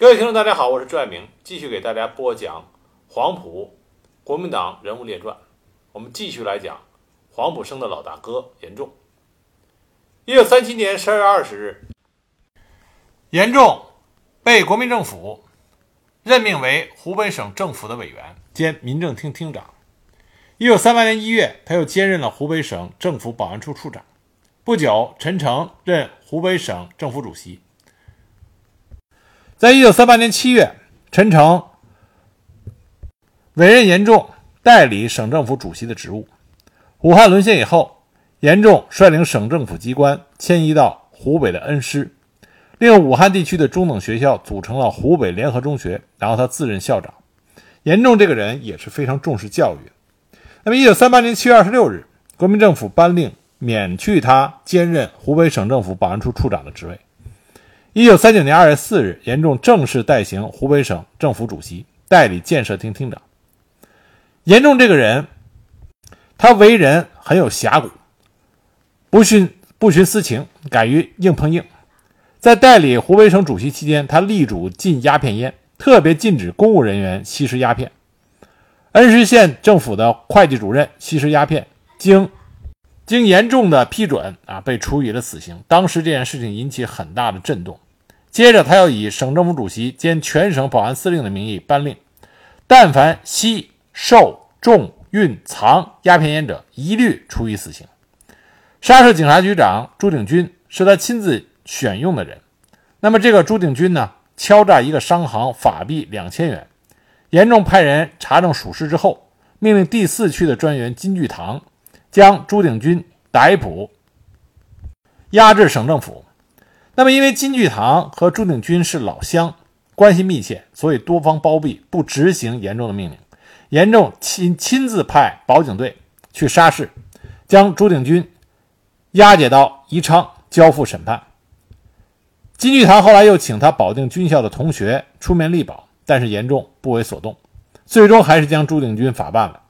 各位听众，大家好，我是朱爱明，继续给大家播讲黄埔国民党人物列传。我们继续来讲黄埔生的老大哥严仲。一九三七年十二月二十日，严仲被国民政府任命为湖北省政府的委员兼民政厅厅长。一九三八年一月，他又兼任了湖北省政府保安处处长。不久，陈诚任湖北省政府主席。在一九三八年七月，陈诚委任严仲代理省政府主席的职务。武汉沦陷以后，严仲率领省政府机关迁移到湖北的恩施，令武汉地区的中等学校组成了湖北联合中学，然后他自任校长。严仲这个人也是非常重视教育。那么，一九三八年七月二十六日，国民政府颁令免去他兼任湖北省政府保安处处长的职位。一九三九年二月四日，严仲正式代行湖北省政府主席，代理建设厅厅长。严仲这个人，他为人很有侠骨，不徇不徇私情，敢于硬碰硬。在代理湖北省主席期间，他力主禁鸦片烟，特别禁止公务人员吸食鸦片。恩施县政府的会计主任吸食鸦片，经。经严重的批准啊，被处以了死刑。当时这件事情引起很大的震动。接着，他又以省政府主席兼全省保安司令的名义颁令，但凡吸、售、种、运、藏鸦片烟者，一律处以死刑。沙市警察局长朱鼎钧是他亲自选用的人。那么，这个朱鼎钧呢，敲诈一个商行法币两千元。严重派人查证属实之后，命令第四区的专员金聚堂。将朱鼎钧逮捕，押至省政府。那么，因为金聚堂和朱鼎钧是老乡，关系密切，所以多方包庇，不执行严重的命令。严重亲亲自派保警队去沙市，将朱鼎钧押解到宜昌交付审判。金聚堂后来又请他保定军校的同学出面力保，但是严重不为所动，最终还是将朱鼎钧法办了。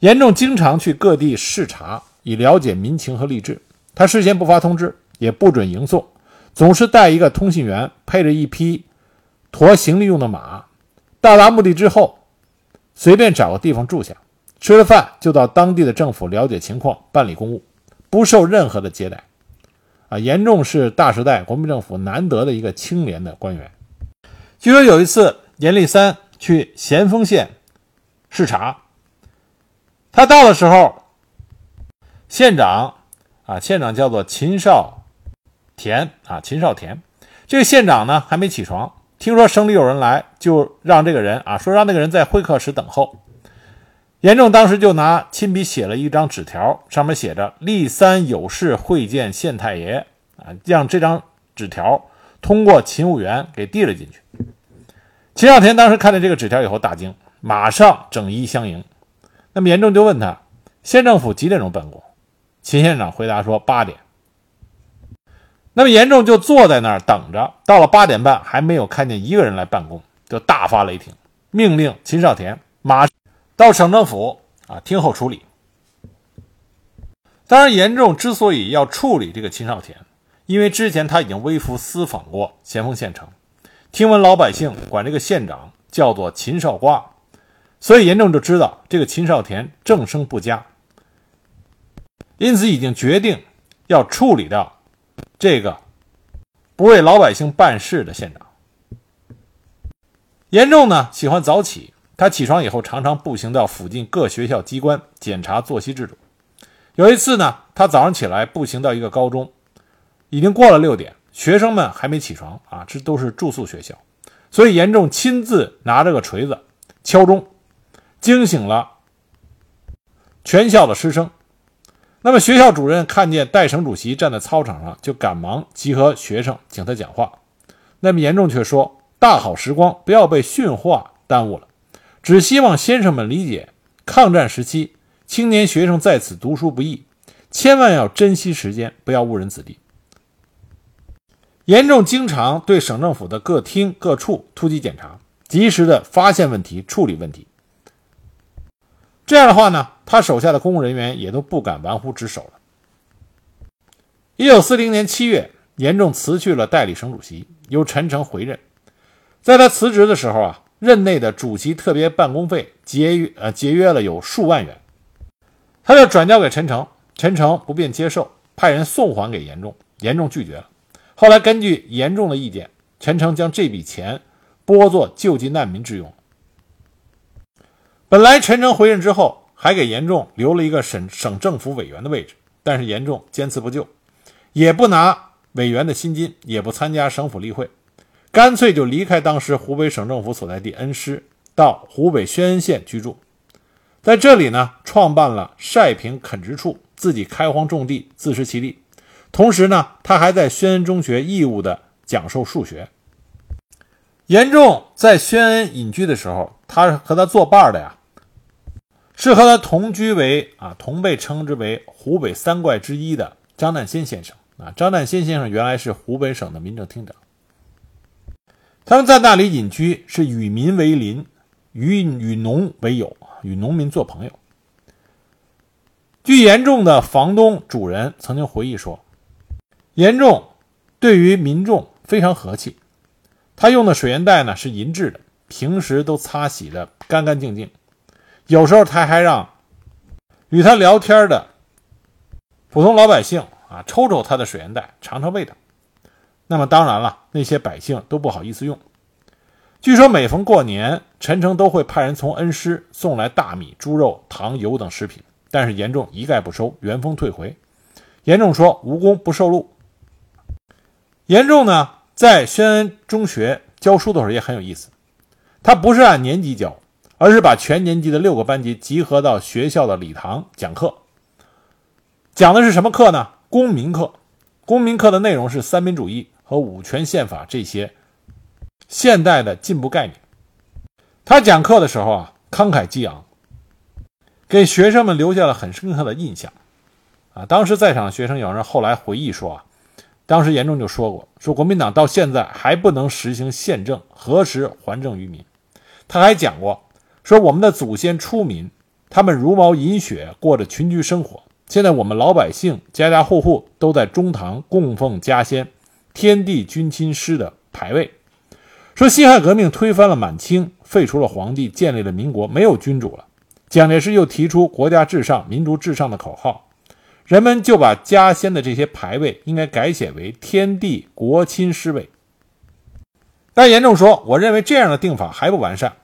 严仲经常去各地视察，以了解民情和吏治。他事先不发通知，也不准迎送，总是带一个通信员，配着一匹驮行李用的马。到达目的之后，随便找个地方住下，吃了饭就到当地的政府了解情况，办理公务，不受任何的接待。啊，严仲是大时代国民政府难得的一个清廉的官员。据说有一次，严立三去咸丰县视察。他到的时候，县长啊，县长叫做秦少田啊，秦少田。这个县长呢还没起床，听说省里有人来，就让这个人啊说让那个人在会客室等候。严仲当时就拿亲笔写了一张纸条，上面写着“立三有事会见县太爷”，啊，让这张纸条通过勤务员给递了进去。秦少田当时看见这个纸条以后大惊，马上整衣相迎。那么严仲就问他，县政府几点钟办公？秦县长回答说八点。那么严仲就坐在那儿等着，到了八点半还没有看见一个人来办公，就大发雷霆，命令秦少田马到省政府啊听候处理。当然，严仲之所以要处理这个秦少田，因为之前他已经微服私访过咸丰县城，听闻老百姓管这个县长叫做秦少瓜。所以严仲就知道这个秦少田政声不佳，因此已经决定要处理掉这个不为老百姓办事的县长。严仲呢喜欢早起，他起床以后常常步行到附近各学校机关检查作息制度。有一次呢，他早上起来步行到一个高中，已经过了六点，学生们还没起床啊，这都是住宿学校，所以严仲亲自拿着个锤子敲钟。惊醒了全校的师生，那么学校主任看见代省主席站在操场上，就赶忙集合学生，请他讲话。那么严重却说：“大好时光，不要被训话耽误了。只希望先生们理解，抗战时期青年学生在此读书不易，千万要珍惜时间，不要误人子弟。”严重经常对省政府的各厅各处突击检查，及时的发现问题，处理问题。这样的话呢，他手下的公务人员也都不敢玩忽职守了。一九四零年七月，严仲辞去了代理省主席，由陈诚回任。在他辞职的时候啊，任内的主席特别办公费节约呃节约了有数万元，他就转交给陈诚，陈诚不便接受，派人送还给严仲，严仲拒绝了。后来根据严仲的意见，陈诚将这笔钱拨作救济难民之用。本来陈诚回任之后，还给严仲留了一个省省政府委员的位置，但是严仲坚持不就，也不拿委员的薪金，也不参加省府例会，干脆就离开当时湖北省政府所在地恩施，到湖北宣恩县居住，在这里呢，创办了晒坪垦殖处，自己开荒种地，自食其力。同时呢，他还在宣恩中学义务的讲授数学。严仲在宣恩隐居的时候，他和他作伴的呀，是和他同居为啊，同被称之为湖北三怪之一的张旦先先生啊。张旦先先生原来是湖北省的民政厅长。他们在那里隐居，是与民为邻，与与农为友，与农民做朋友。据严仲的房东主人曾经回忆说。严重对于民众非常和气，他用的水源袋呢是银制的，平时都擦洗的干干净净。有时候他还让与他聊天的普通老百姓啊抽抽他的水烟袋，尝尝味道。那么当然了，那些百姓都不好意思用。据说每逢过年，陈诚都会派人从恩施送来大米、猪肉、糖、油等食品，但是严重一概不收，原封退回。严重说：“无功不受禄。”严仲呢，在宣恩中学教书的时候也很有意思，他不是按年级教，而是把全年级的六个班级集合到学校的礼堂讲课。讲的是什么课呢？公民课。公民课的内容是三民主义和五权宪法这些现代的进步概念。他讲课的时候啊，慷慨激昂，给学生们留下了很深刻的印象。啊，当时在场的学生有人后来回忆说啊。当时严仲就说过：“说国民党到现在还不能实行宪政，何时还政于民？”他还讲过：“说我们的祖先出民，他们茹毛饮血，过着群居生活。现在我们老百姓家家户户都在中堂供奉家仙、天地君亲师的牌位。说辛亥革命推翻了满清，废除了皇帝，建立了民国，没有君主了。蒋介石又提出国家至上、民族至上的口号。”人们就把家仙的这些牌位应该改写为天地国亲师位。但严重说：“我认为这样的定法还不完善，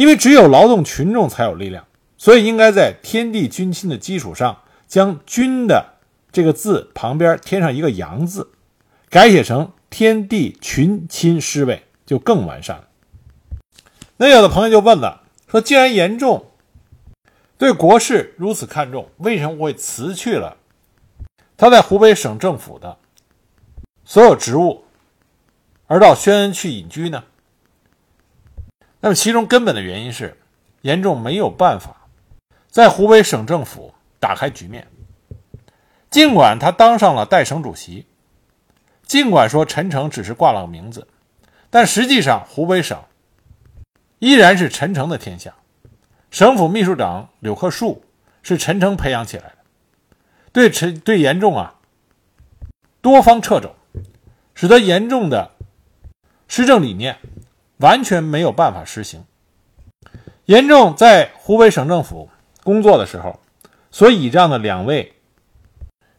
因为只有劳动群众才有力量，所以应该在天地君亲的基础上，将‘君’的这个字旁边添上一个‘阳’字，改写成天地群亲师位，就更完善了。”那有的朋友就问了，说：“既然严重。”对国事如此看重，为什么会辞去了他在湖北省政府的所有职务，而到宣恩去隐居呢？那么其中根本的原因是，严仲没有办法在湖北省政府打开局面。尽管他当上了代省主席，尽管说陈诚只是挂了个名字，但实际上湖北省依然是陈诚的天下。省府秘书长柳克树是陈诚培养起来的，对陈对严仲啊多方掣肘，使得严仲的施政理念完全没有办法实行。严仲在湖北省政府工作的时候，所倚仗的两位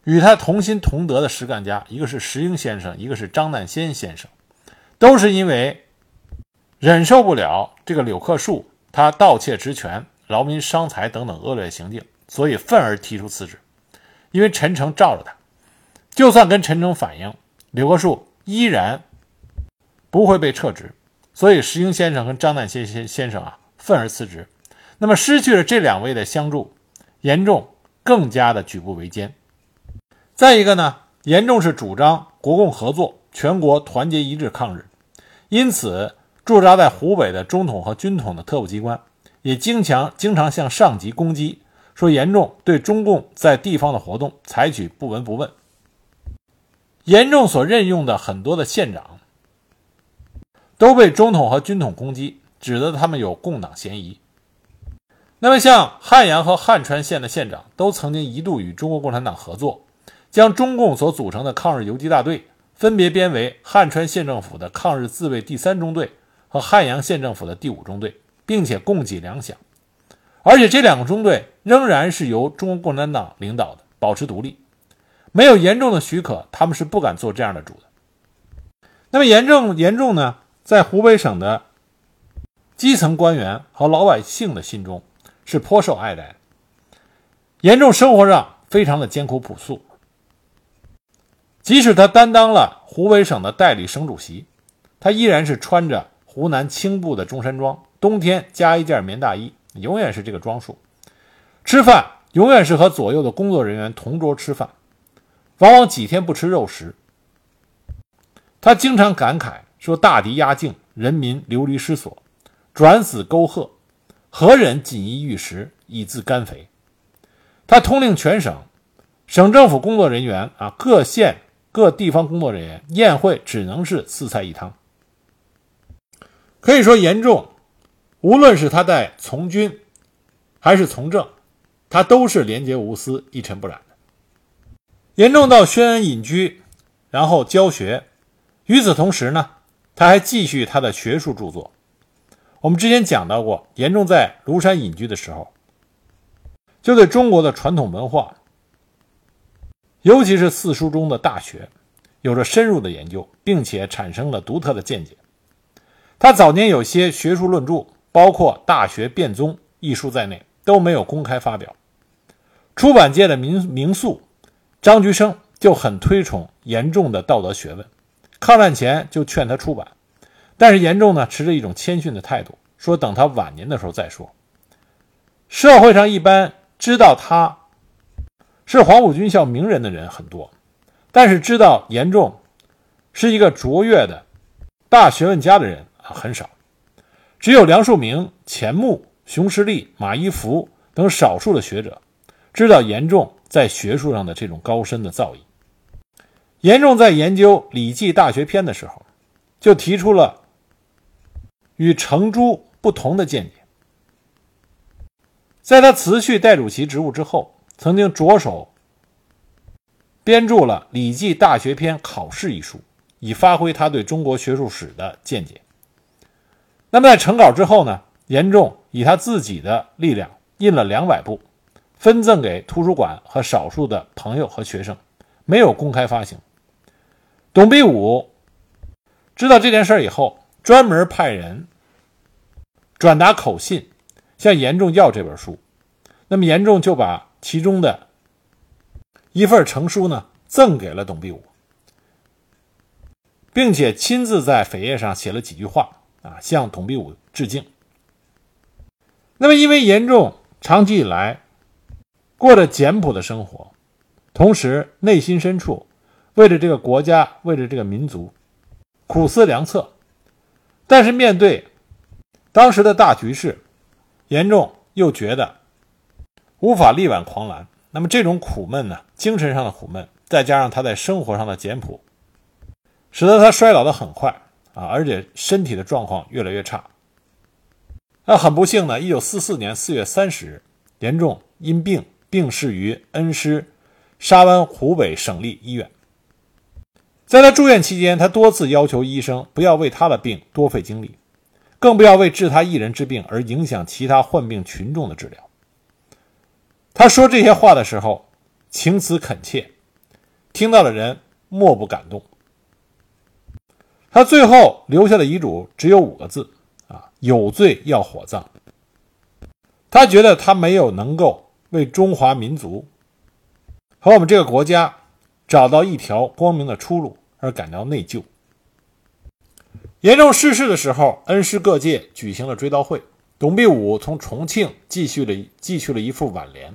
与他同心同德的实干家，一个是石英先生，一个是张难先先生，都是因为忍受不了这个柳克树。他盗窃职权、劳民伤财等等恶劣行径，所以愤而提出辞职。因为陈诚罩着他，就算跟陈诚反映，柳克树依然不会被撤职。所以石英先生跟张旦先先先生啊，愤而辞职。那么失去了这两位的相助，严重更加的举步维艰。再一个呢，严重是主张国共合作、全国团结一致抗日，因此。驻扎在湖北的中统和军统的特务机关，也经常经常向上级攻击，说严重对中共在地方的活动采取不闻不问。严重所任用的很多的县长，都被中统和军统攻击，指责他们有共党嫌疑。那么，像汉阳和汉川县的县长，都曾经一度与中国共产党合作，将中共所组成的抗日游击大队分别编为汉川县政府的抗日自卫第三中队。和汉阳县政府的第五中队，并且供给粮饷。而且这两个中队仍然是由中国共产党领导的，保持独立。没有严重的许可，他们是不敢做这样的主的。那么严重严重呢，在湖北省的基层官员和老百姓的心中是颇受爱戴。严重生活上非常的艰苦朴素，即使他担当了湖北省的代理省主席，他依然是穿着湖南青布的中山装，冬天加一件棉大衣。永远是这个装束，吃饭永远是和左右的工作人员同桌吃饭，往往几天不吃肉食。他经常感慨说：“大敌压境，人民流离失所，转死沟壑，何忍锦衣玉食以自甘肥？”他通令全省省政府工作人员啊，各县各地方工作人员宴会只能是四菜一汤，可以说严重。无论是他在从军，还是从政，他都是廉洁无私、一尘不染的。严重到宣恩隐居，然后教学。与此同时呢，他还继续他的学术著作。我们之前讲到过，严重在庐山隐居的时候，就对中国的传统文化，尤其是四书中的《大学》，有着深入的研究，并且产生了独特的见解。他早年有些学术论著。包括《大学辩宗》一书在内都没有公开发表。出版界的名名宿张居生就很推崇严仲的道德学问，抗战前就劝他出版，但是严仲呢持着一种谦逊的态度，说等他晚年的时候再说。社会上一般知道他是黄埔军校名人的人很多，但是知道严仲是一个卓越的大学问家的人啊很少。只有梁漱溟、钱穆、熊十力、马一浮等少数的学者知道严仲在学术上的这种高深的造诣。严仲在研究《礼记·大学篇》的时候，就提出了与程朱不同的见解。在他辞去代主席职务之后，曾经着手编著了《礼记·大学篇考试》一书，以发挥他对中国学术史的见解。那么在成稿之后呢，严仲以他自己的力量印了两百部，分赠给图书馆和少数的朋友和学生，没有公开发行。董必武知道这件事以后，专门派人转达口信，向严仲要这本书。那么严仲就把其中的一份成书呢，赠给了董必武，并且亲自在扉页上写了几句话。啊，向董必武致敬。那么，因为严重长期以来过着简朴的生活，同时内心深处为了这个国家、为了这个民族苦思良策，但是面对当时的大局势，严重又觉得无法力挽狂澜。那么，这种苦闷呢，精神上的苦闷，再加上他在生活上的简朴，使得他衰老的很快。啊，而且身体的状况越来越差。那很不幸呢，一九四四年四月三十日，严重因病病逝于恩施沙湾湖北省立医院。在他住院期间，他多次要求医生不要为他的病多费精力，更不要为治他一人之病而影响其他患病群众的治疗。他说这些话的时候，情辞恳切，听到的人莫不感动。他最后留下的遗嘱只有五个字：啊，有罪要火葬。他觉得他没有能够为中华民族和我们这个国家找到一条光明的出路而感到内疚。严重逝世的时候，恩施各界举行了追悼会。董必武从重庆寄去了寄去了一副挽联，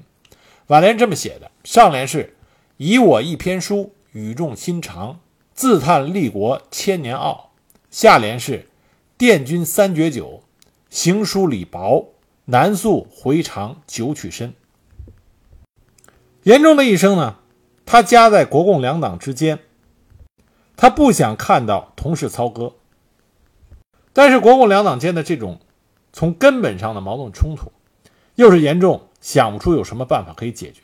挽联这么写的：上联是“以我一篇书，语重心长”。自叹立国千年傲，下联是“殿军三绝酒，行书礼薄，南溯回肠九曲深”。严重的一生呢，他夹在国共两党之间，他不想看到同事操戈，但是国共两党间的这种从根本上的矛盾冲突，又是严重想不出有什么办法可以解决，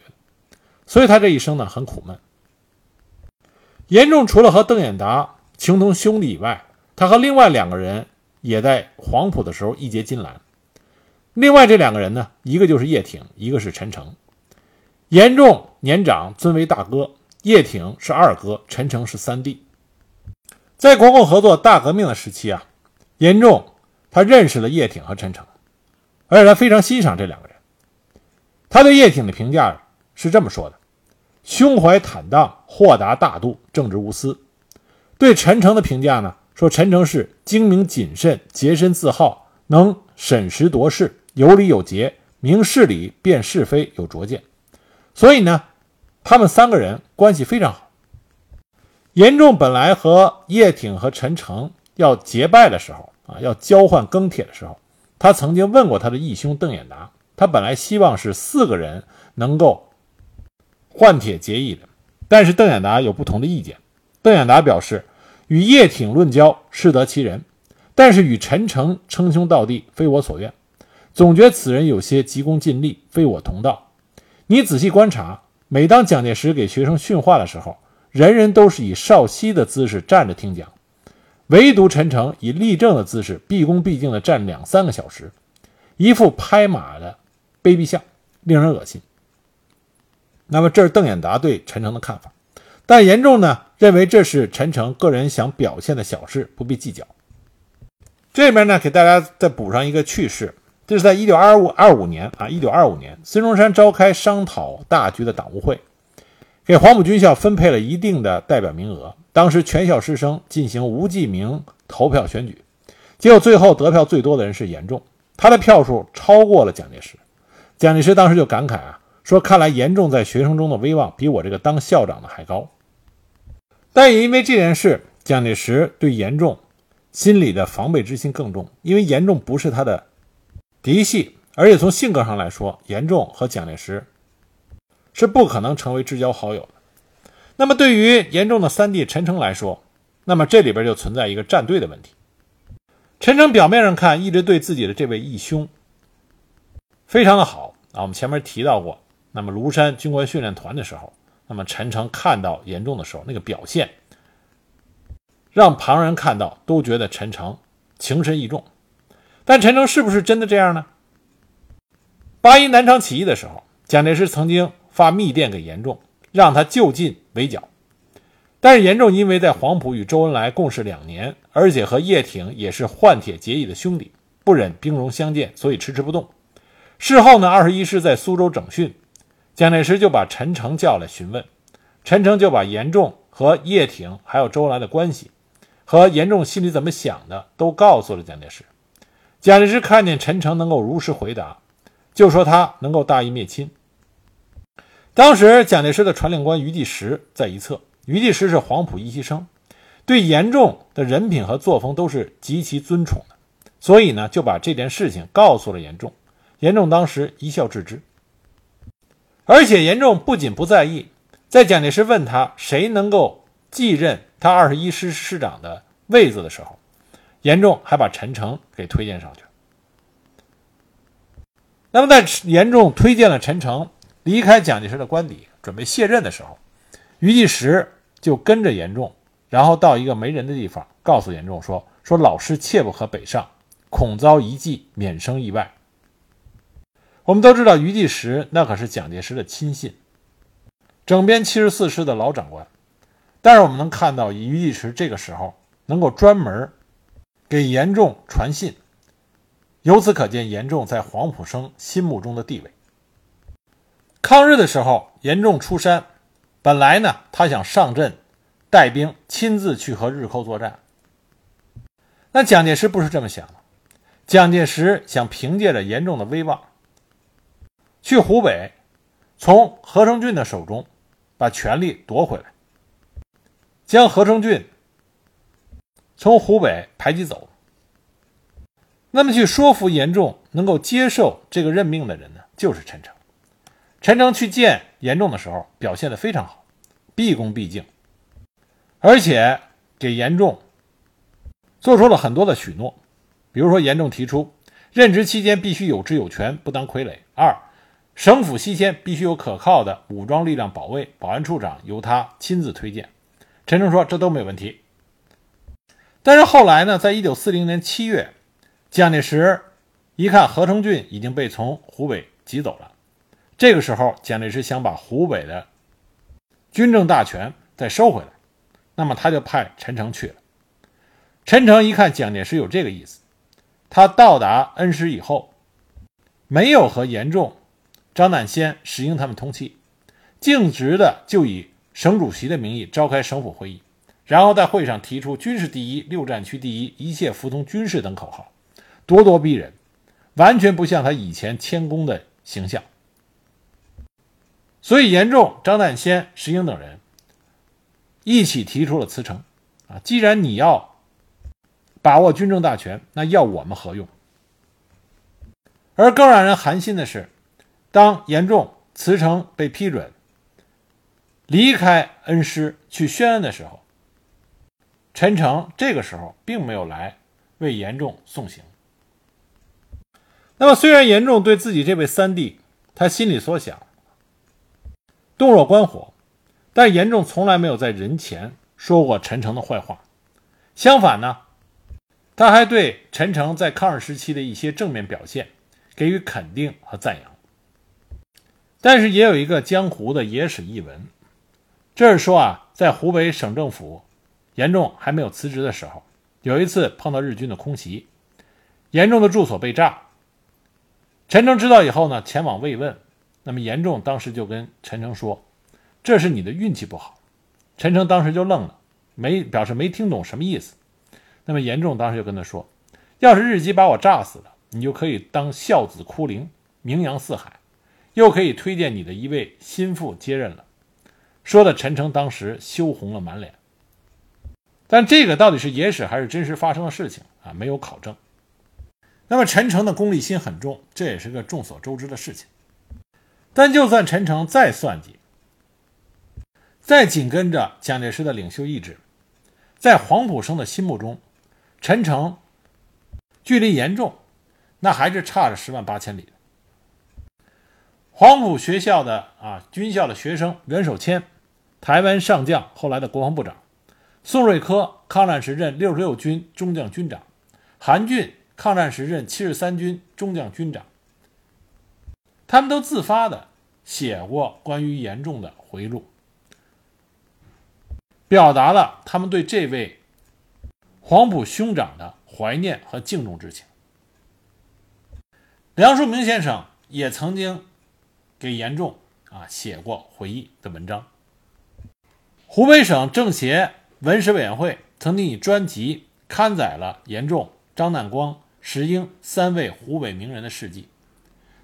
所以他这一生呢很苦闷。严重除了和邓演达情同兄弟以外，他和另外两个人也在黄埔的时候义结金兰。另外这两个人呢，一个就是叶挺，一个是陈诚。严仲年长，尊为大哥；叶挺是二哥，陈诚是三弟。在国共合作大革命的时期啊，严仲他认识了叶挺和陈诚，而且他非常欣赏这两个人。他对叶挺的评价是这么说的：胸怀坦荡，豁达大度，正直无私。对陈诚的评价呢，说陈诚是精明谨慎、洁身自好，能审时度势。有礼有节，明事理，辨是非，有拙见。所以呢，他们三个人关系非常好。严仲本来和叶挺和陈诚要结拜的时候啊，要交换庚帖的时候，他曾经问过他的义兄邓演达，他本来希望是四个人能够换帖结义的，但是邓演达有不同的意见。邓演达表示，与叶挺论交，适得其人，但是与陈诚称兄道弟，非我所愿。总觉此人有些急功近利，非我同道。你仔细观察，每当蒋介石给学生训话的时候，人人都是以少息的姿势站着听讲，唯独陈诚以立正的姿势，毕恭毕敬地站两三个小时，一副拍马的卑鄙相，令人恶心。那么，这是邓演达对陈诚的看法，但严重呢认为这是陈诚个人想表现的小事，不必计较。这边呢，给大家再补上一个趣事。这是在一九二五二五年啊，一九二五年，孙中山召开商讨大局的党务会，给黄埔军校分配了一定的代表名额。当时全校师生进行无记名投票选举，结果最后得票最多的人是严仲，他的票数超过了蒋介石。蒋介石当时就感慨啊，说看来严仲在学生中的威望比我这个当校长的还高。但也因为这件事，蒋介石对严仲心里的防备之心更重，因为严仲不是他的。嫡系，而且从性格上来说，严仲和蒋介石是不可能成为至交好友的。那么，对于严重的三弟陈诚来说，那么这里边就存在一个站队的问题。陈诚表面上看一直对自己的这位义兄非常的好啊，我们前面提到过，那么庐山军官训练团的时候，那么陈诚看到严重的时候，那个表现让旁人看到都觉得陈诚情深意重。但陈诚是不是真的这样呢？八一南昌起义的时候，蒋介石曾经发密电给严仲，让他就近围剿。但是严仲因为在黄埔与周恩来共事两年，而且和叶挺也是换铁结义的兄弟，不忍兵戎相见，所以迟迟不动。事后呢，二十一师在苏州整训，蒋介石就把陈诚叫来询问，陈诚就把严仲和叶挺还有周恩来的关系，和严仲心里怎么想的都告诉了蒋介石。蒋介石看见陈诚能够如实回答，就说他能够大义灭亲。当时蒋介石的传令官于第时在一侧，于第时是黄埔一期生，对严仲的人品和作风都是极其尊崇的，所以呢就把这件事情告诉了严仲。严仲当时一笑置之，而且严仲不仅不在意，在蒋介石问他谁能够继任他二十一师师长的位子的时候。严仲还把陈诚给推荐上去。那么，在严仲推荐了陈诚离开蒋介石的官邸，准备卸任的时候，余第时就跟着严仲，然后到一个没人的地方，告诉严仲说：“说老师切不可北上，恐遭一计，免生意外。”我们都知道，余第时那可是蒋介石的亲信，整编七十四师的老长官。但是我们能看到，余第时这个时候能够专门。给严仲传信，由此可见严仲在黄埔生心目中的地位。抗日的时候，严仲出山，本来呢，他想上阵带兵，亲自去和日寇作战。那蒋介石不是这么想的，蒋介石想凭借着严仲的威望，去湖北，从何成俊的手中把权力夺回来，将何成俊。从湖北排挤走，那么去说服严仲能够接受这个任命的人呢，就是陈诚。陈诚去见严仲的时候，表现的非常好，毕恭毕敬，而且给严仲做出了很多的许诺，比如说严仲提出任职期间必须有职有权，不当傀儡；二，省府西迁必须有可靠的武装力量保卫，保安处长由他亲自推荐。陈诚说这都没问题。但是后来呢，在一九四零年七月，蒋介石一看何成俊已经被从湖北挤走了，这个时候蒋介石想把湖北的军政大权再收回来，那么他就派陈诚去了。陈诚一看蒋介石有这个意思，他到达恩施以后，没有和严仲、张乃先、石英他们通气，径直的就以省主席的名义召开省府会议。然后在会上提出“军事第一，六战区第一，一切服从军事”等口号，咄咄逼人，完全不像他以前谦恭的形象。所以，严仲、张旦先、石英等人一起提出了辞呈。啊，既然你要把握军政大权，那要我们何用？而更让人寒心的是，当严仲辞呈被批准，离开恩施去宣恩的时候。陈诚这个时候并没有来为严仲送行。那么，虽然严仲对自己这位三弟，他心里所想洞若观火，但严仲从来没有在人前说过陈诚的坏话。相反呢，他还对陈诚在抗日时期的一些正面表现给予肯定和赞扬。但是，也有一个江湖的野史译闻，这是说啊，在湖北省政府。严仲还没有辞职的时候，有一次碰到日军的空袭，严仲的住所被炸。陈诚知道以后呢，前往慰问。那么严仲当时就跟陈诚说：“这是你的运气不好。”陈诚当时就愣了，没表示没听懂什么意思。那么严仲当时就跟他说：“要是日机把我炸死了，你就可以当孝子哭灵，名扬四海，又可以推荐你的一位心腹接任了。”说的陈诚当时羞红了满脸。但这个到底是野史还是真实发生的事情啊？没有考证。那么陈诚的功利心很重，这也是个众所周知的事情。但就算陈诚再算计，再紧跟着蒋介石的领袖意志，在黄埔生的心目中，陈诚距离严重，那还是差着十万八千里。黄埔学校的啊军校的学生袁守谦，台湾上将，后来的国防部长。宋瑞珂抗战时任六十六军中将军长，韩俊抗战时任七十三军中将军长。他们都自发的写过关于严仲的回忆录，表达了他们对这位黄埔兄长的怀念和敬重之情。梁漱溟先生也曾经给严仲啊写过回忆的文章。湖北省政协。文史委员会曾经以专辑刊载了严仲、张南光、石英三位湖北名人的事迹，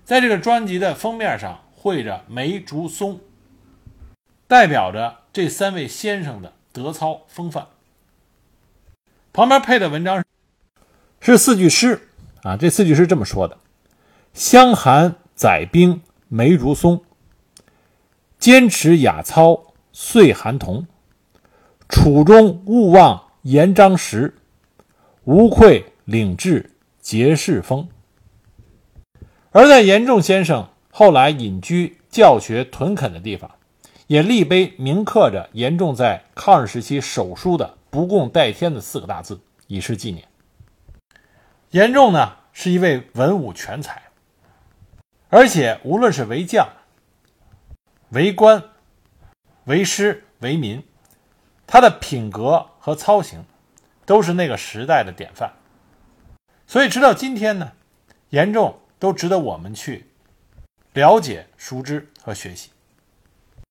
在这个专辑的封面上绘着梅竹松，代表着这三位先生的德操风范。旁边配的文章是四句诗啊，这四句诗这么说的：“湘寒载冰梅竹松，坚持雅操岁寒同。”楚中勿忘严张时，无愧领志节士风。而在严仲先生后来隐居教学屯垦的地方，也立碑铭刻着严仲在抗日时期手书的“不共戴天”的四个大字，以示纪念。严仲呢，是一位文武全才，而且无论是为将、为官、为师、为民。他的品格和操行，都是那个时代的典范，所以直到今天呢，严重都值得我们去了解、熟知和学习。